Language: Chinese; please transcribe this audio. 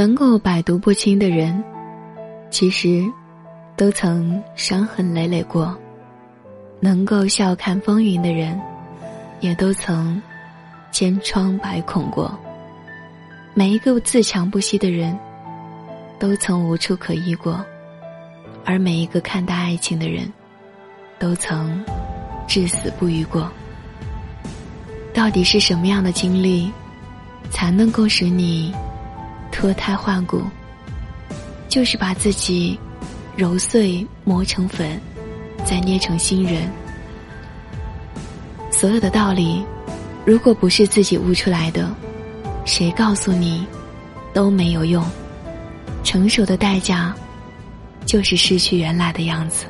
能够百毒不侵的人，其实都曾伤痕累累过；能够笑看风云的人，也都曾千疮百孔过。每一个自强不息的人，都曾无处可依过；而每一个看待爱情的人，都曾至死不渝过。到底是什么样的经历，才能够使你？脱胎换骨，就是把自己揉碎磨成粉，再捏成新人。所有的道理，如果不是自己悟出来的，谁告诉你都没有用。成熟的代价，就是失去原来的样子。